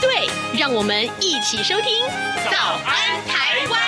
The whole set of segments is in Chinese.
对，让我们一起收听《早安台湾》。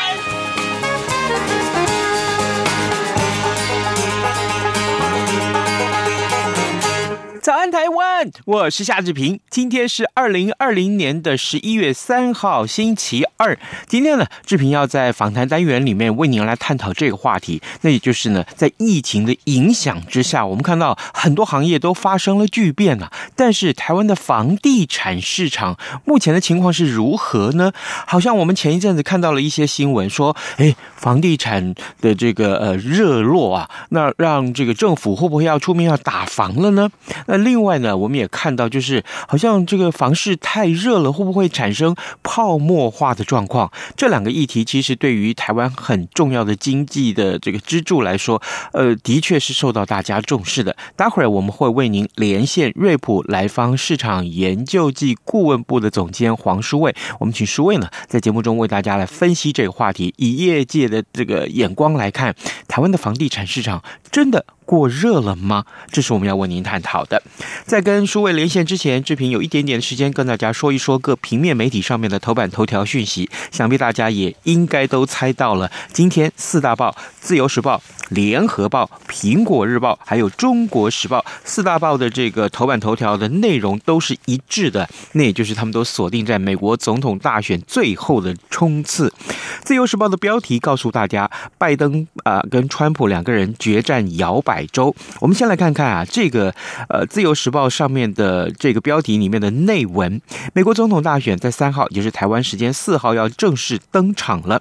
早安，台湾！我是夏志平。今天是二零二零年的十一月三号，星期二。今天呢，志平要在访谈单元里面为您来探讨这个话题。那也就是呢，在疫情的影响之下，我们看到很多行业都发生了巨变啊。但是，台湾的房地产市场目前的情况是如何呢？好像我们前一阵子看到了一些新闻，说，哎，房地产的这个呃热络啊，那让这个政府会不会要出面要打房了呢？那另外呢，我们也看到，就是好像这个房市太热了，会不会产生泡沫化的状况？这两个议题其实对于台湾很重要的经济的这个支柱来说，呃，的确是受到大家重视的。待会儿我们会为您连线瑞普莱方市场研究暨顾问部的总监黄书卫，我们请书卫呢在节目中为大家来分析这个话题，以业界的这个眼光来看，台湾的房地产市场真的过热了吗？这是我们要为您探讨的。在跟诸位连线之前，志平有一点点的时间跟大家说一说各平面媒体上面的头版头条讯息。想必大家也应该都猜到了，今天四大报《自由时报》、《联合报》、《苹果日报》还有《中国时报》四大报的这个头版头条的内容都是一致的，那也就是他们都锁定在美国总统大选最后的冲刺。《自由时报》的标题告诉大家，拜登啊、跟川普两个人决战摇摆州。我们先来看看啊，这个呃，《自由时报》上面的这个标题里面的内文：美国总统大选在三号，也就是台湾时间四号要正式登场了。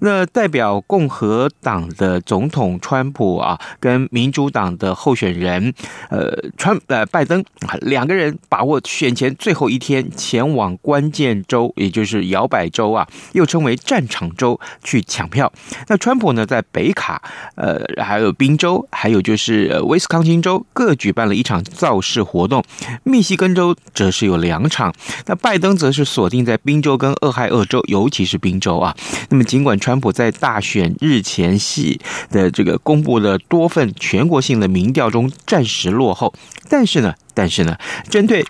那代表共和党的总统川普啊，跟民主党的候选人呃川呃拜登两个人把握选前最后一天，前往关键州，也就是摇摆州啊，又称为战场州去抢票。那川普呢，在北卡呃还有宾州，还有就就是威斯康星州各举办了一场造势活动，密西根州则是有两场。那拜登则是锁定在宾州跟俄亥俄州，尤其是宾州啊。那么尽管川普在大选日前夕的这个公布的多份全国性的民调中暂时落后，但是呢，但是呢，针对。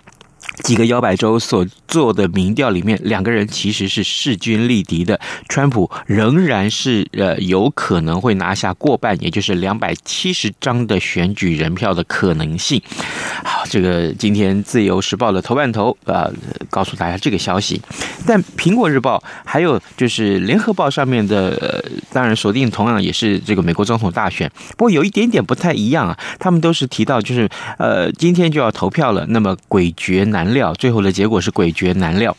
几个摇摆州所做的民调里面，两个人其实是势均力敌的。川普仍然是呃有可能会拿下过半，也就是两百七十张的选举人票的可能性。好，这个今天《自由时报》的头版头啊、呃，告诉大家这个消息。但《苹果日报》还有就是《联合报》上面的，呃，当然锁定同样也是这个美国总统大选，不过有一点点不太一样啊。他们都是提到就是呃今天就要投票了，那么诡谲难。难料，最后的结果是诡谲难料。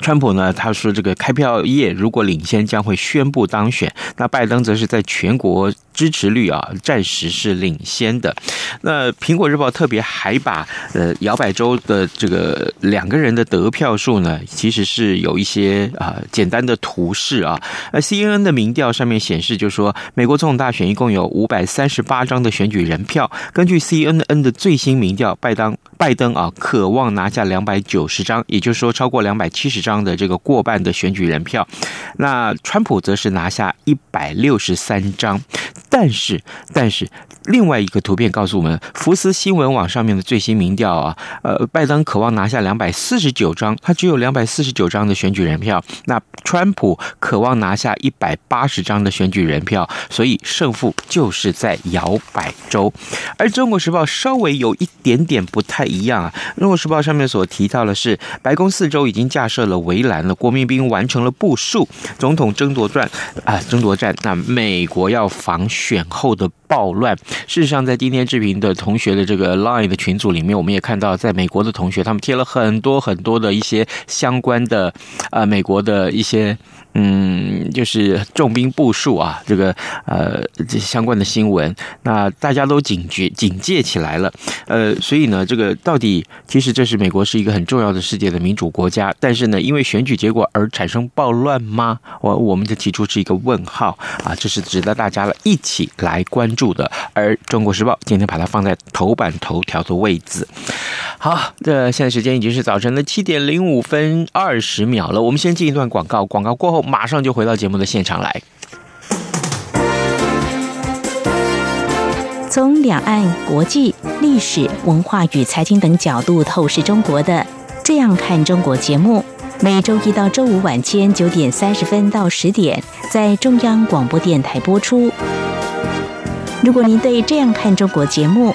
川普呢，他说这个开票夜如果领先，将会宣布当选。那拜登则是在全国支持率啊，暂时是领先的。那苹果日报特别还把呃摇摆州的这个两个人的得票数呢，其实是有一些啊简单的图示啊。而 CNN 的民调上面显示，就是说美国总统大选一共有五百三十八张的选举人票。根据 CNN 的最新民调，拜登拜登啊渴望拿下两百九十张，也就是说超过两百七十张的这个过半的选举人票。那川普则是拿下一百六十三张。但是，但是，另外一个图片告诉我们，福斯新闻网上面的最新民调啊，呃，拜登渴望拿下两百四十九张，他只有两百四十九张的选举人票。那川普渴望拿下一百八十张的选举人票，所以胜负就是在摇摆州。而《中国时报》稍微有一点点不太一样啊，《中国时报》上面所提到的是，白宫四周已经架设了围栏了，国民兵完成了部署，总统争夺战啊，争夺战，那美国要防选。后的暴乱，事实上，在今天志平的同学的这个 Line 的群组里面，我们也看到，在美国的同学他们贴了很多很多的一些相关的，啊，美国的一些。嗯，就是重兵部署啊，这个呃这相关的新闻，那大家都警觉警戒起来了。呃，所以呢，这个到底其实这是美国是一个很重要的世界的民主国家，但是呢，因为选举结果而产生暴乱吗？我我们就提出是一个问号啊，这是值得大家一起来关注的。而《中国时报》今天把它放在头版头条的位置。好，这现在时间已经是早晨的七点零五分二十秒了，我们先进一段广告，广告过后马上就回到节目的现场来。从两岸、国际、历史、文化与财经等角度透视中国的《这样看中国》节目，每周一到周五晚间九点三十分到十点在中央广播电台播出。如果您对《这样看中国》节目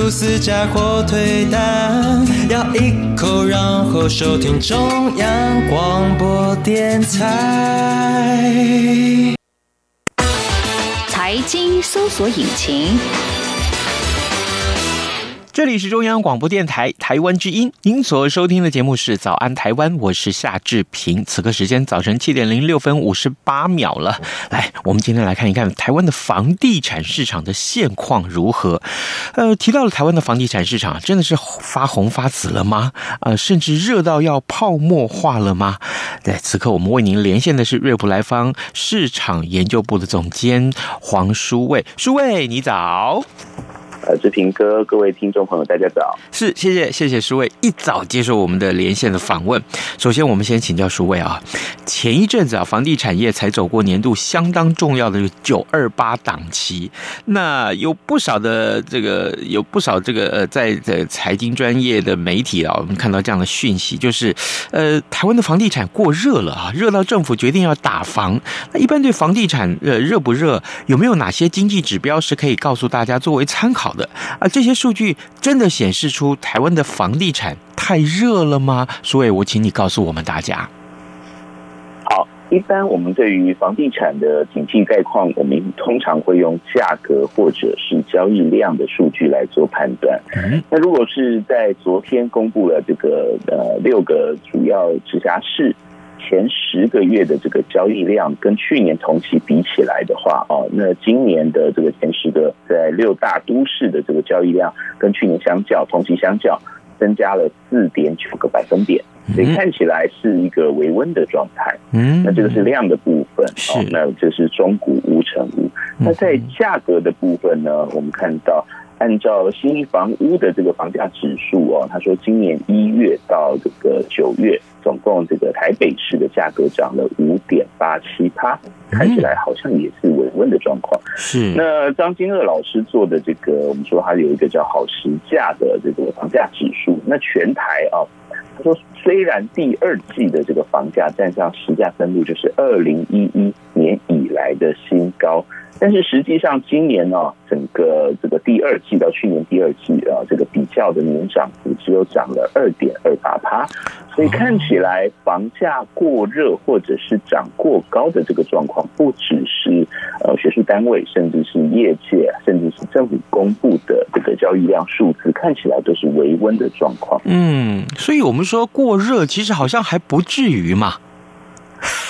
吐司加火腿蛋，咬一口，然后收听中央广播电台。财经搜索引擎。这里是中央广播电台台湾之音，您所收听的节目是《早安台湾》，我是夏志平。此刻时间早晨七点零六分五十八秒了。来，我们今天来看一看台湾的房地产市场的现况如何。呃，提到了台湾的房地产市场，真的是发红发紫了吗？呃，甚至热到要泡沫化了吗？在此刻，我们为您连线的是瑞普莱方市场研究部的总监黄书卫。书卫，你早。呃，志平哥，各位听众朋友，大家早。是，谢谢，谢谢书卫一早接受我们的连线的访问。首先，我们先请教书卫啊，前一阵子啊，房地产业才走过年度相当重要的九二八档期，那有不少的这个，有不少这个呃，在在财经专业的媒体啊，我们看到这样的讯息，就是呃，台湾的房地产过热了啊，热到政府决定要打房。那一般对房地产呃热不热，有没有哪些经济指标是可以告诉大家作为参考？好的啊，这些数据真的显示出台湾的房地产太热了吗？所以，我请你告诉我们大家。好，一般我们对于房地产的景气概况，我们通常会用价格或者是交易量的数据来做判断。嗯，那如果是在昨天公布了这个呃六个主要直辖市。前十个月的这个交易量跟去年同期比起来的话，哦，那今年的这个前十个在六大都市的这个交易量跟去年相较，同期相较增加了四点九个百分点，所以看起来是一个微温的状态。嗯，那这个是量的部分，哦，那这是中古屋成屋。那在价格的部分呢，我们看到。按照新房屋的这个房价指数哦，他说今年一月到这个九月，总共这个台北市的价格涨了五点八七趴，看起来好像也是稳稳的状况。是。那张金鶚老师做的这个，我们说他有一个叫好时价的这个房价指数，那全台啊，他说虽然第二季的这个房价站上实价登录就是二零一一年以来的新高。但是实际上，今年呢、哦，整个这个第二季到去年第二季啊，这个比较的年涨幅只有涨了二点二八趴，所以看起来房价过热或者是涨过高的这个状况，不只是呃学术单位，甚至是业界，甚至是政府公布的这个交易量数字，看起来都是维温的状况。嗯，所以我们说过热，其实好像还不至于嘛。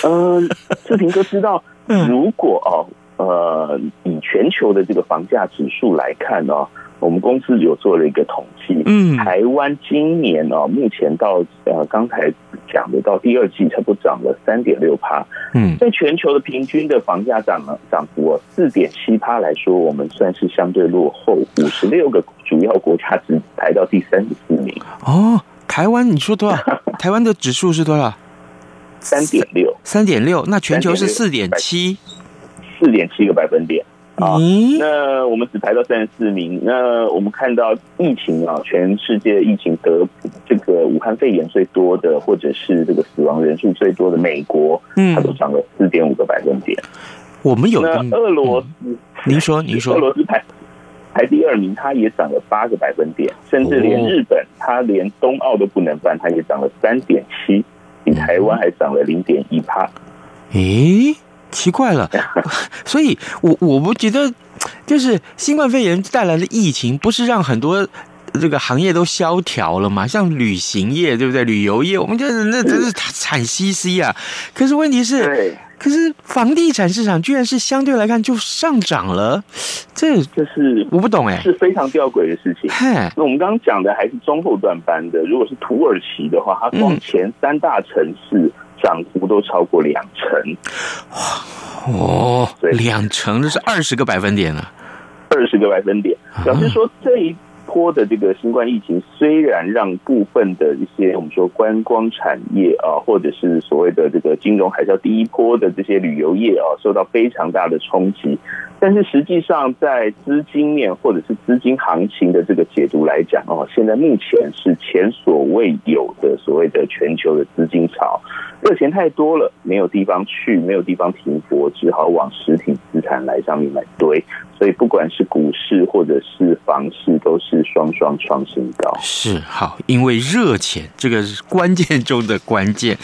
呃，志平哥知道，如果哦。呃，以全球的这个房价指数来看呢、哦，我们公司有做了一个统计。嗯，台湾今年呢、哦，目前到呃刚才讲的到第二季，差不多涨了三点六趴。嗯，在全球的平均的房价涨了涨幅四点七趴来说，我们算是相对落后。五十六个主要国家只排到第三十四名。哦，台湾你说多少？台湾的指数是多少？三点六，三点六。那全球是四点七，四点七个百分点。啊，嗯，那我们只排到三十四名。那我们看到疫情啊，全世界疫情得这个武汉肺炎最多的，或者是这个死亡人数最多的美国，嗯，它都涨了四点五个百分点。我们有那俄罗斯，您说，您说，俄罗斯排排第二名，它也涨了八个百分点，甚至连日本，它连冬奥都不能办，它也涨了三点七，比台湾还涨了零点一帕。诶。奇怪了，所以我我不觉得，就是新冠肺炎带来的疫情，不是让很多这个行业都萧条了吗？像旅行业，对不对？旅游业，我们觉得那真是惨兮兮啊！可是问题是，可是房地产市场居然是相对来看就上涨了，这这是我不懂哎，是非常吊诡的事情。那我们刚刚讲的还是中后段班的，如果是土耳其的话，它光前三大城市。涨幅都超过两成，哦，两成，这是二十个百分点了，二十个百分点，表示说这一波的这个新冠疫情，虽然让部分的一些我们说观光产业啊，或者是所谓的这个金融海啸第一波的这些旅游业啊，受到非常大的冲击。但是实际上，在资金面或者是资金行情的这个解读来讲哦，现在目前是前所未有的所谓的全球的资金潮，热钱太多了，没有地方去，没有地方停泊，只好往实体资产来上面来堆。所以不管是股市或者是房市，都是双双创新高。是好，因为热钱这个是关键中的关键。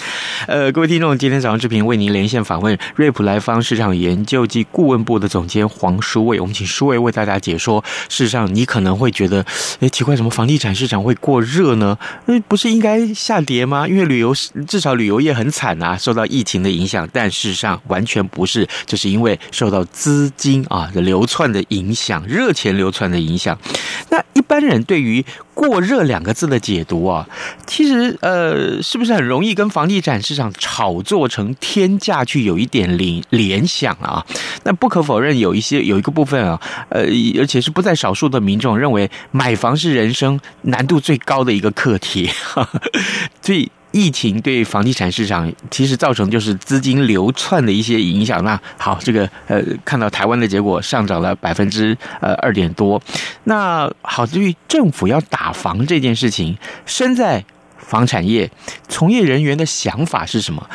呃，各位听众，今天早上志平为您连线访问瑞普莱方市场研究及顾问部的总监黄书卫，我们请书卫为大家解说。事实上，你可能会觉得，哎，奇怪，什么房地产市场会过热呢？那不是应该下跌吗？因为旅游至少旅游业很惨啊，受到疫情的影响。但事实上完全不是，这是因为受到资金啊的流窜的影响，热钱流窜的影响。那一般人对于“过热”两个字的解读啊，其实呃，是不是很容易跟房地产市场炒作成天价去有一点联联想啊？那不可否认，有一些有一个部分啊，呃，而且是不在少数的民众认为买房是人生难度最高的一个课题，所以。疫情对房地产市场其实造成就是资金流窜的一些影响。那好，这个呃，看到台湾的结果上涨了百分之呃二点多。那好，至于政府要打房这件事情，身在房产业从业人员的想法是什么？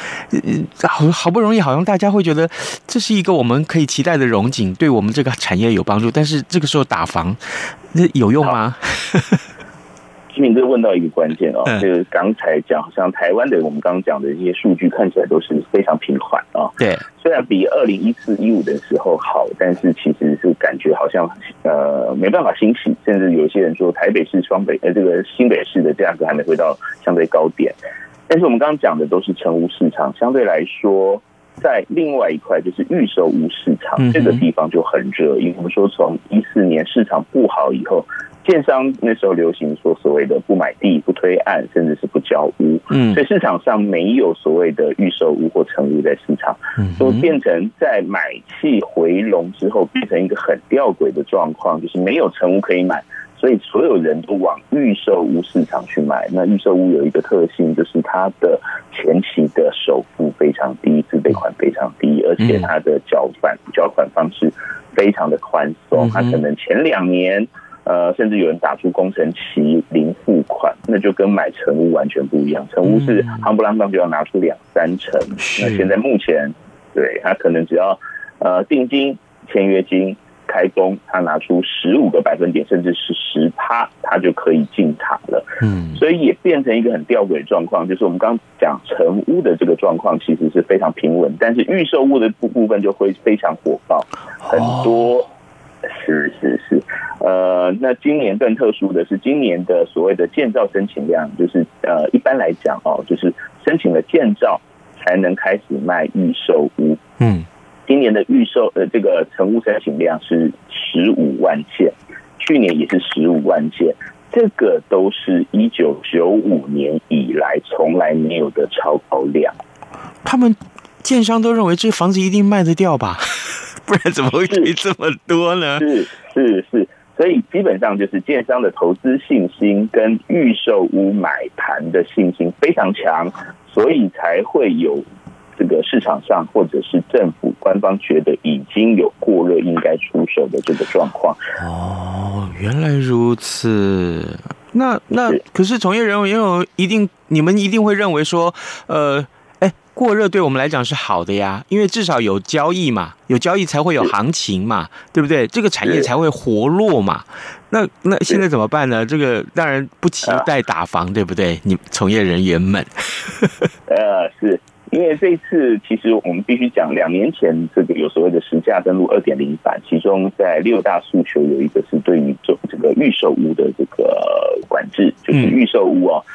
好好不容易，好像大家会觉得这是一个我们可以期待的荣景，对我们这个产业有帮助。但是这个时候打房，那有用吗？志明哥问到一个关键哦，就是刚才讲，像台湾的我们刚刚讲的一些数据看起来都是非常平缓啊。对，虽然比二零一四一五的时候好，但是其实是感觉好像呃没办法兴起，甚至有些人说台北市、双北呃这个新北市的价格还没回到相对高点。但是我们刚刚讲的都是成屋市场，相对来说，在另外一块就是预售屋市场这个地方就很热，因为我们说从一四年市场不好以后。建商那时候流行说所谓的不买地、不推案，甚至是不交屋，嗯，所以市场上没有所谓的预售屋或成屋在市场，嗯，所以变成在买气回笼之后，变成一个很吊诡的状况，就是没有成屋可以买，所以所有人都往预售屋市场去买。那预售屋有一个特性，就是它的前期的首付非常低，自备款非常低，而且它的缴款缴款方式非常的宽松，它可能前两年。呃，甚至有人打出工程期零付款，那就跟买成屋完全不一样。成屋是夯不啷当就要拿出两三成，那现在目前，对他可能只要呃定金、签约金、开工，他拿出十五个百分点，甚至是十趴，他就可以进场了。嗯，所以也变成一个很吊诡的状况，就是我们刚刚讲成屋的这个状况其实是非常平稳，但是预售屋的部部分就会非常火爆，很多。是是是，呃，那今年更特殊的是，今年的所谓的建造申请量，就是呃，一般来讲哦，就是申请了建造才能开始卖预售屋。嗯，今年的预售呃，这个成屋申请量是十五万件，去年也是十五万件，这个都是一九九五年以来从来没有的超高量。他们建商都认为这房子一定卖得掉吧？不然怎么会推这么多呢？是是是，所以基本上就是建商的投资信心跟预售屋买盘的信心非常强，所以才会有这个市场上或者是政府官方觉得已经有过热应该出手的这个状况。哦，原来如此。那那可是从业人员有一定，你们一定会认为说，呃。过热对我们来讲是好的呀，因为至少有交易嘛，有交易才会有行情嘛，对不对？这个产业才会活络嘛。那那现在怎么办呢？这个当然不期待打房，对不对？你从业人员们，呃，是因为这次其实我们必须讲，两年前这个有所谓的实价登录二点零版，其中在六大诉求有一个是对于这这个预售屋的这个管制，就是预售屋哦。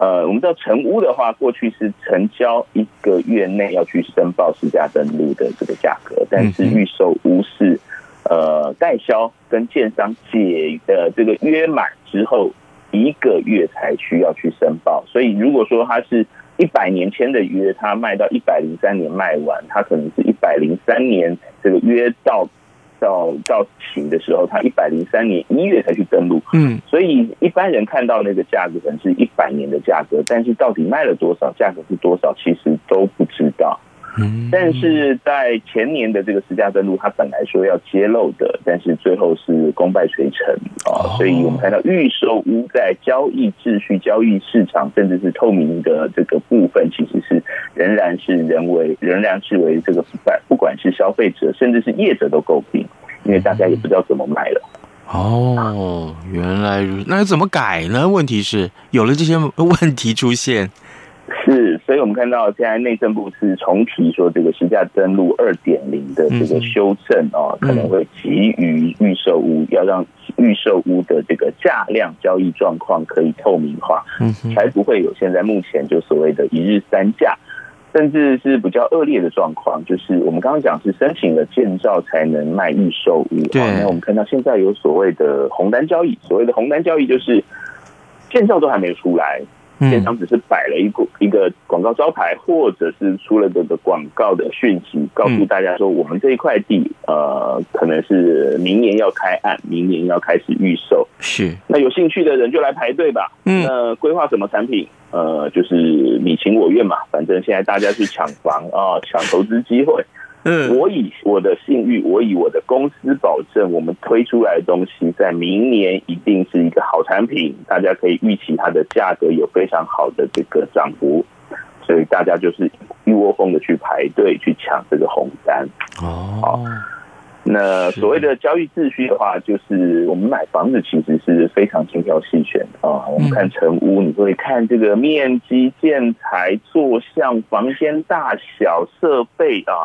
呃，我们知道成屋的话，过去是成交一个月内要去申报实价登录的这个价格，但是预售屋是呃代销跟建商解的这个约满之后一个月才需要去申报，所以如果说它是一百年签的约，它卖到一百零三年卖完，它可能是一百零三年这个约到。到到期的时候，他一百零三年一月才去登录，嗯，所以一般人看到那个价格可能是一百年的价格，但是到底卖了多少，价格是多少，其实都不知道。嗯，但是在前年的这个实价登录，他本来说要揭露的，但是最后是功败垂成啊，所以我们看到预售屋在交易秩序、交易市场，甚至是透明的这个部分，其实是仍然是人为仍然是为这个不管不管是消费者，甚至是业者都诟病，因为大家也不知道怎么卖了。哦，原来如那要怎么改呢？问题是有了这些问题出现。是，所以我们看到现在内政部是重提说，这个实价登录二点零的这个修正哦，可能会急于预售屋，要让预售屋的这个价量交易状况可以透明化，才不会有现在目前就所谓的一日三价，甚至是比较恶劣的状况，就是我们刚刚讲是申请了建造才能卖预售屋，对，那我们看到现在有所谓的红单交易，所谓的红单交易就是建造都还没有出来。建商只是摆了一个一个广告招牌，或者是出了这个广告的讯息，告诉大家说，我们这一块地，呃，可能是明年要开案，明年要开始预售。是，那有兴趣的人就来排队吧。嗯，那规划什么产品？呃，就是你情我愿嘛，反正现在大家去抢房啊，抢投资机会。嗯，我以我的信誉，我以我的公司保证，我们推出来的东西在明年一定是一个好产品，大家可以预期它的价格有非常好的这个涨幅，所以大家就是一窝蜂的去排队去抢这个红单。哦，那所谓的交易秩序的话，就是我们买房子其实是非常精挑细选啊。我们看成屋，你会看这个面积、建材、坐向、房间大小、设备啊。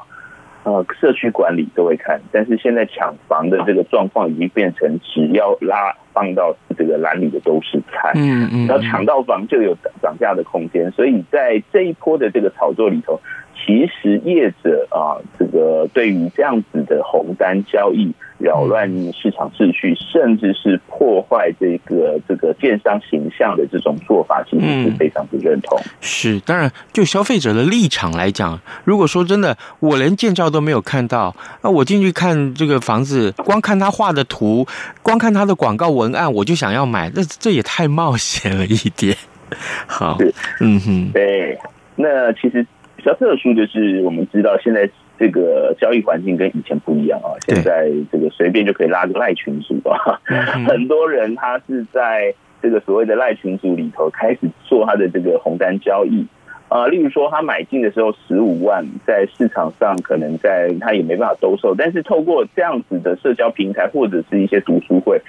呃，社区管理都会看，但是现在抢房的这个状况已经变成，只要拉放到这个篮里的都是菜，嗯嗯，然后抢到房就有涨价的空间，所以在这一波的这个炒作里头。其实业者啊，这个对于这样子的红单交易扰乱市场秩序，甚至是破坏这个这个电商形象的这种做法，其实是非常不认同。是，当然，就消费者的立场来讲，如果说真的我连建造都没有看到，那我进去看这个房子，光看他画的图，光看他的广告文案，我就想要买，那这 也太冒险了一点。好，嗯哼，对，那其实。比较特殊就是，我们知道现在这个交易环境跟以前不一样啊。现在这个随便就可以拉个赖群组啊，很多人他是在这个所谓的赖群组里头开始做他的这个红单交易啊。例如说，他买进的时候十五万，在市场上可能在他也没办法兜售，但是透过这样子的社交平台或者是一些读书会，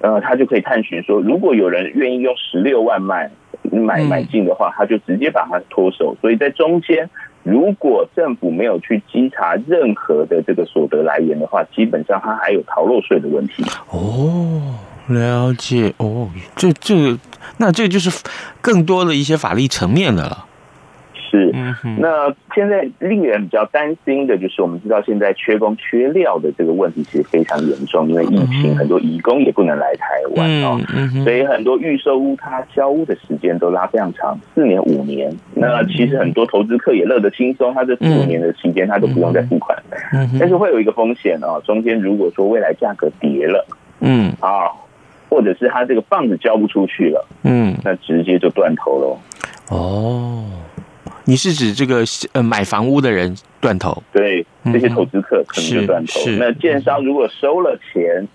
呃，他就可以探寻说，如果有人愿意用十六万卖。买买进的话，他就直接把它脱手。所以在中间，如果政府没有去稽查任何的这个所得来源的话，基本上他还有逃漏税的问题。哦，了解。哦，这这那这就是更多的一些法律层面的了。是，那现在令人比较担心的就是，我们知道现在缺工缺料的这个问题其实非常严重，因为疫情，很多移工也不能来台湾哦，所以很多预售屋它交屋的时间都拉非常长，四年五年。那其实很多投资客也乐得轻松，他这四五年的期间他都不用再付款，但是会有一个风险哦，中间如果说未来价格跌了。嗯。啊，或者是他这个棒子交不出去了，嗯，那直接就断头喽。哦，你是指这个呃买房屋的人断头？对，这些投资客可能就断头。那建商如果收了钱，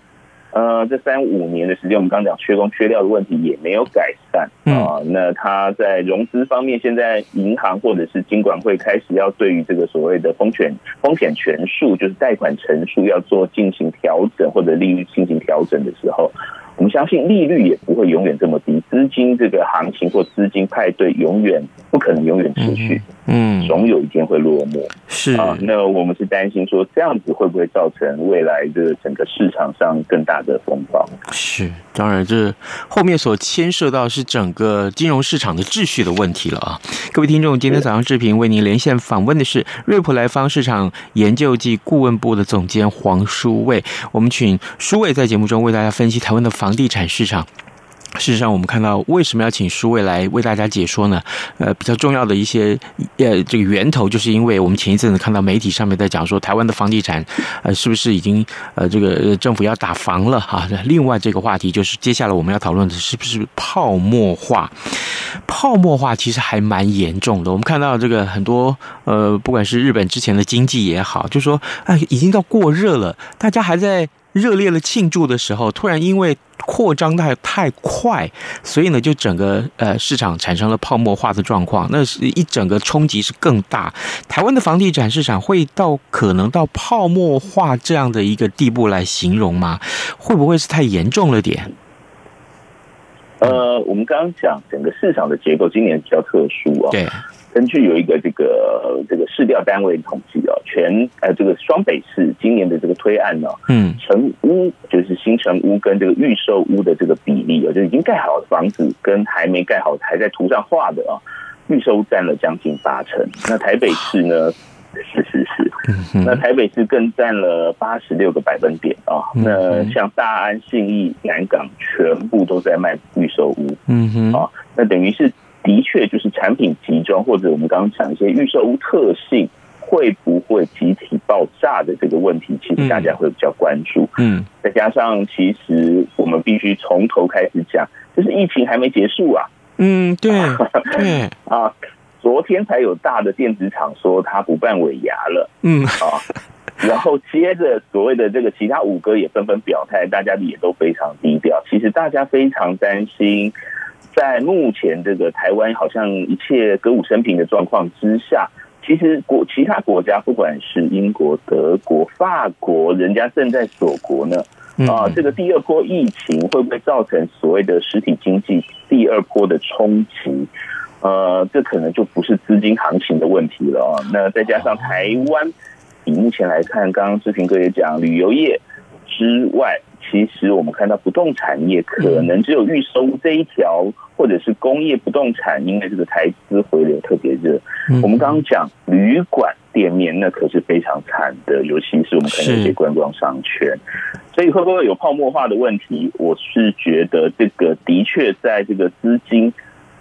呃，这三五年的时间，我们刚刚讲缺工缺料的问题也没有改善啊、呃。那他在融资方面，现在银行或者是金管会开始要对于这个所谓的风险风险权数，就是贷款成数要做进行调整，或者利率进行调整的时候。我们相信利率也不会永远这么低，资金这个行情或资金派对永远不可能永远持续，嗯，总有一天会落幕。是啊，那我们是担心说这样子会不会造成未来的整个市场上更大的风暴？是，当然这后面所牵涉到是整个金融市场的秩序的问题了啊！各位听众，今天早上视频为您连线访问的是瑞普莱方市场研究暨顾问部的总监黄书卫，我们请书卫在节目中为大家分析台湾的房。房地产市场，事实上，我们看到为什么要请书卫来为大家解说呢？呃，比较重要的一些呃，这个源头，就是因为我们前一阵子看到媒体上面在讲说，台湾的房地产呃，是不是已经呃，这个政府要打房了哈？另外，这个话题就是接下来我们要讨论的是不是泡沫化？泡沫化其实还蛮严重的。我们看到这个很多呃，不管是日本之前的经济也好，就说哎，已经到过热了，大家还在。热烈的庆祝的时候，突然因为扩张太太快，所以呢，就整个呃市场产生了泡沫化的状况。那是一整个冲击是更大。台湾的房地产市场会到可能到泡沫化这样的一个地步来形容吗？会不会是太严重了点？呃，我们刚刚讲整个市场的结构今年比较特殊啊。对。根据有一个这个这个市调单位统计啊，全呃这个双北市今年的这个推案呢，嗯，成屋就是新成屋跟这个预售屋的这个比例啊，就已经盖好的房子跟还没盖好还在图上画的啊，预售占了将近八成。那台北市呢，是是是，那台北市更占了八十六个百分点啊。那像大安、信义、南港全部都在卖预售屋，嗯哼，啊，那等于是。的确，就是产品集中，或者我们刚刚讲一些预售屋特性会不会集体爆炸的这个问题，其实大家会比较关注。嗯，再加上其实我们必须从头开始讲，就是疫情还没结束啊。嗯，对 对啊，昨天才有大的电子厂说他不办尾牙了。嗯啊，然后接着所谓的这个其他五哥也纷纷表态，大家也都非常低调。其实大家非常担心。在目前这个台湾好像一切歌舞升平的状况之下，其实国其他国家不管是英国、德国、法国，人家正在锁国呢。啊，这个第二波疫情会不会造成所谓的实体经济第二波的冲击？呃，这可能就不是资金行情的问题了啊。那再加上台湾，以目前来看，刚刚志平哥也讲，旅游业之外。其实我们看到不动产业可能只有预收这一条，或者是工业不动产，因为这个台资回流特别热。我们刚刚讲旅馆店面，那可是非常惨的，尤其是我们看那些观光商圈。所以会不会有泡沫化的问题？我是觉得这个的确在这个资金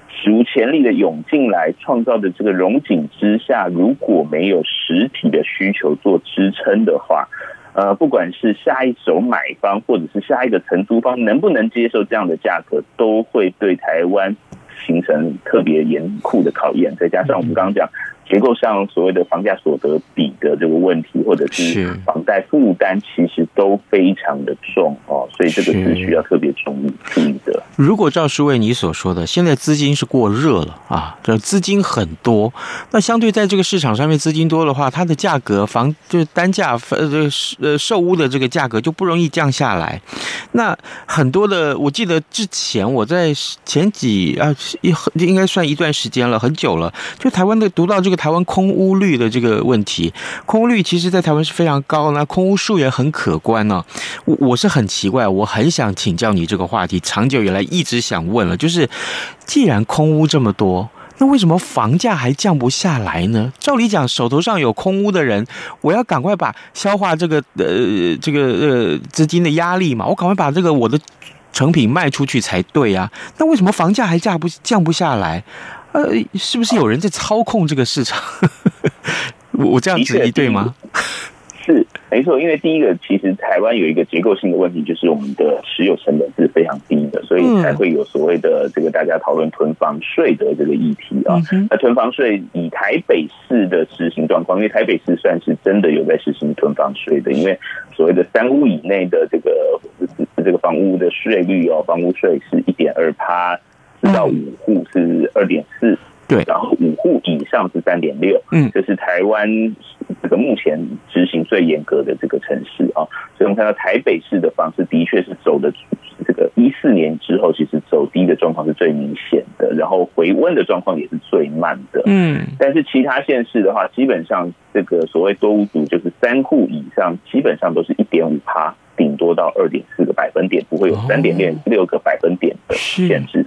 史无前例的涌进来，创造的这个融景之下，如果没有实体的需求做支撑的话。呃，不管是下一手买方，或者是下一个承租方，能不能接受这样的价格，都会对台湾形成特别严酷的考验。再加上我们刚刚讲。结构上所谓的房价所得比的这个问题，或者是房贷负担，其实都非常的重哦，所以这个是需要特别注意的。如果赵书卫你所说的，现在资金是过热了啊，这资金很多，那相对在这个市场上面资金多的话，它的价格房就是单价呃这个呃售屋的这个价格就不容易降下来。那很多的，我记得之前我在前几啊一应该算一段时间了，很久了，就台湾的读到这个。台湾空屋率的这个问题，空屋率其实，在台湾是非常高，那空屋数也很可观呢。我我是很奇怪，我很想请教你这个话题，长久以来一直想问了，就是既然空屋这么多，那为什么房价还降不下来呢？照理讲，手头上有空屋的人，我要赶快把消化这个呃这个呃资金的压力嘛，我赶快把这个我的成品卖出去才对啊。那为什么房价还降不降不下来？呃，是不是有人在操控这个市场？我我这样子一对吗？是没错，因为第一个，其实台湾有一个结构性的问题，就是我们的持有成本是非常低的，所以才会有所谓的这个大家讨论囤房税的这个议题啊。那囤房税以台北市的实行状况，因为台北市算是真的有在实行囤房税的，因为所谓的三屋以内的这个这个房屋的税率哦，房屋税是一点二趴，四到五户是二点四。对，然后五户以上是三点六，嗯，这是台湾这个目前执行最严格的这个城市啊，所以我们看到台北市的房市的确是走的这个一四年之后，其实走低的状况是最明显的，然后回温的状况也是最慢的，嗯，但是其他县市的话，基本上这个所谓多屋主就是三户以上，基本上都是一点五趴，顶多到二点四个百分点，不会有三点六个百分点的限制。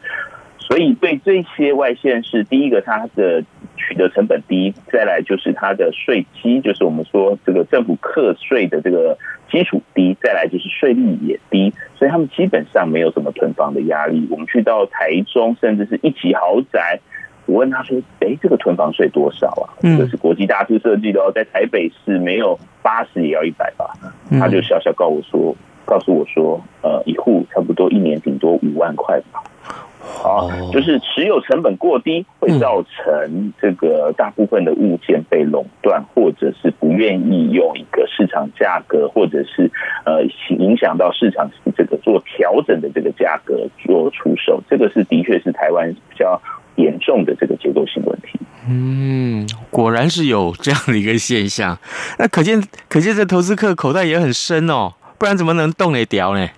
所以对这些外县市，第一个它的取得成本低，再来就是它的税基，就是我们说这个政府课税的这个基础低，再来就是税率也低，所以他们基本上没有什么囤房的压力。我们去到台中，甚至是一级豪宅，我问他说：“哎，这个囤房税多少啊？”这是国际大师设计的哦，在台北市没有八十也要一百吧？他就笑笑告我说：“告诉我说，呃，一户差不多一年顶多五万块吧。”啊，就是持有成本过低，会造成这个大部分的物件被垄断，或者是不愿意用一个市场价格，或者是呃影响到市场这个做调整的这个价格做出售。这个是的确是台湾比较严重的这个结构性问题。嗯，果然是有这样的一个现象。那可见，可见这投资客口袋也很深哦，不然怎么能动得掉呢？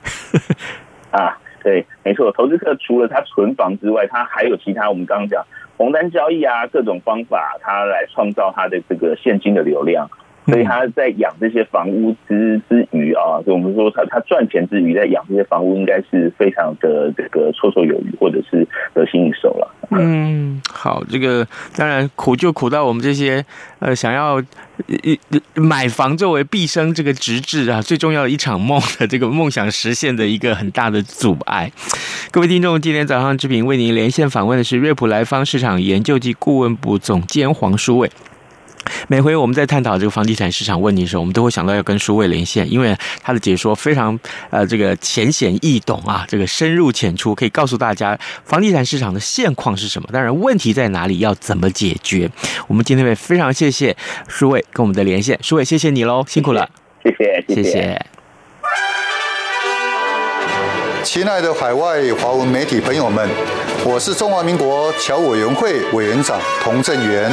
啊。对，没错，投资客除了他存房之外，他还有其他我们刚刚讲红单交易啊，各种方法，他来创造他的这个现金的流量。所以他在养这些房屋之之余啊，所以我们说他他赚钱之余在养这些房屋，应该是非常的这个绰绰有余，或者是得心应手了。嗯，好，这个当然苦就苦到我们这些呃想要买房作为毕生这个直至啊，最重要的一场梦的这个梦想实现的一个很大的阻碍。各位听众，今天早上志平为您连线访问的是瑞普莱方市场研究及顾问部总监黄书伟。每回我们在探讨这个房地产市场问题的时候，我们都会想到要跟书卫连线，因为他的解说非常呃这个浅显易懂啊，这个深入浅出，可以告诉大家房地产市场的现况是什么，当然问题在哪里，要怎么解决。我们今天也非常谢谢书卫跟我们的连线，书卫谢谢你喽，辛苦了，谢谢谢谢。谢谢亲爱的海外华文媒体朋友们，我是中华民国侨委员会委员长童振源。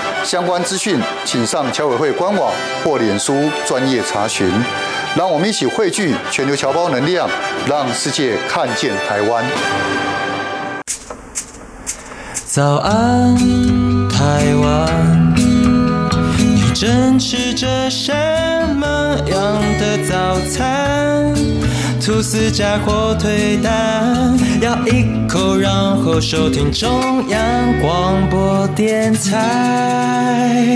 相关资讯，请上侨委会官网或脸书专业查询。让我们一起汇聚全球侨胞能量，让世界看见台湾。早安，台湾，你正吃着什么样的早餐？吐司加火腿蛋，咬一口，然后收听中央广播电台。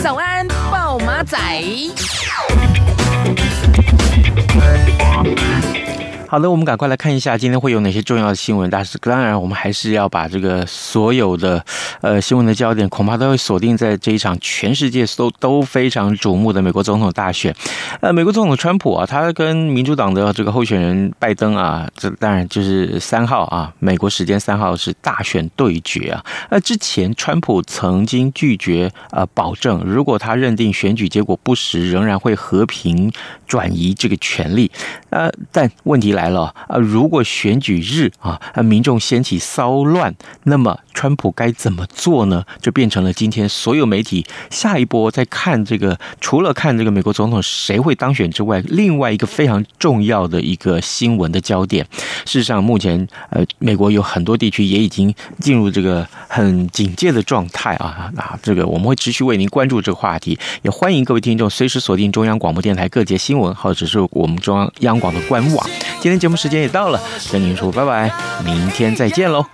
早安，报马仔。好的，我们赶快来看一下今天会有哪些重要的新闻。但是当然，我们还是要把这个所有的呃新闻的焦点，恐怕都会锁定在这一场全世界都都非常瞩目的美国总统大选。呃，美国总统川普啊，他跟民主党的这个候选人拜登啊，这当然就是三号啊，美国时间三号是大选对决啊。那之前川普曾经拒绝呃保证，如果他认定选举结果不实，仍然会和平转移这个权力。呃，但问题来。来了啊，如果选举日啊，民众掀起骚乱，那么川普该怎么做呢？就变成了今天所有媒体下一波在看这个，除了看这个美国总统谁会当选之外，另外一个非常重要的一个新闻的焦点。事实上，目前呃，美国有很多地区也已经进入这个很警戒的状态啊。那这个我们会持续为您关注这个话题，也欢迎各位听众随时锁定中央广播电台各节新闻，或者是我们中央央广的官网。天节目时间也到了，跟您说拜拜，明天再见喽。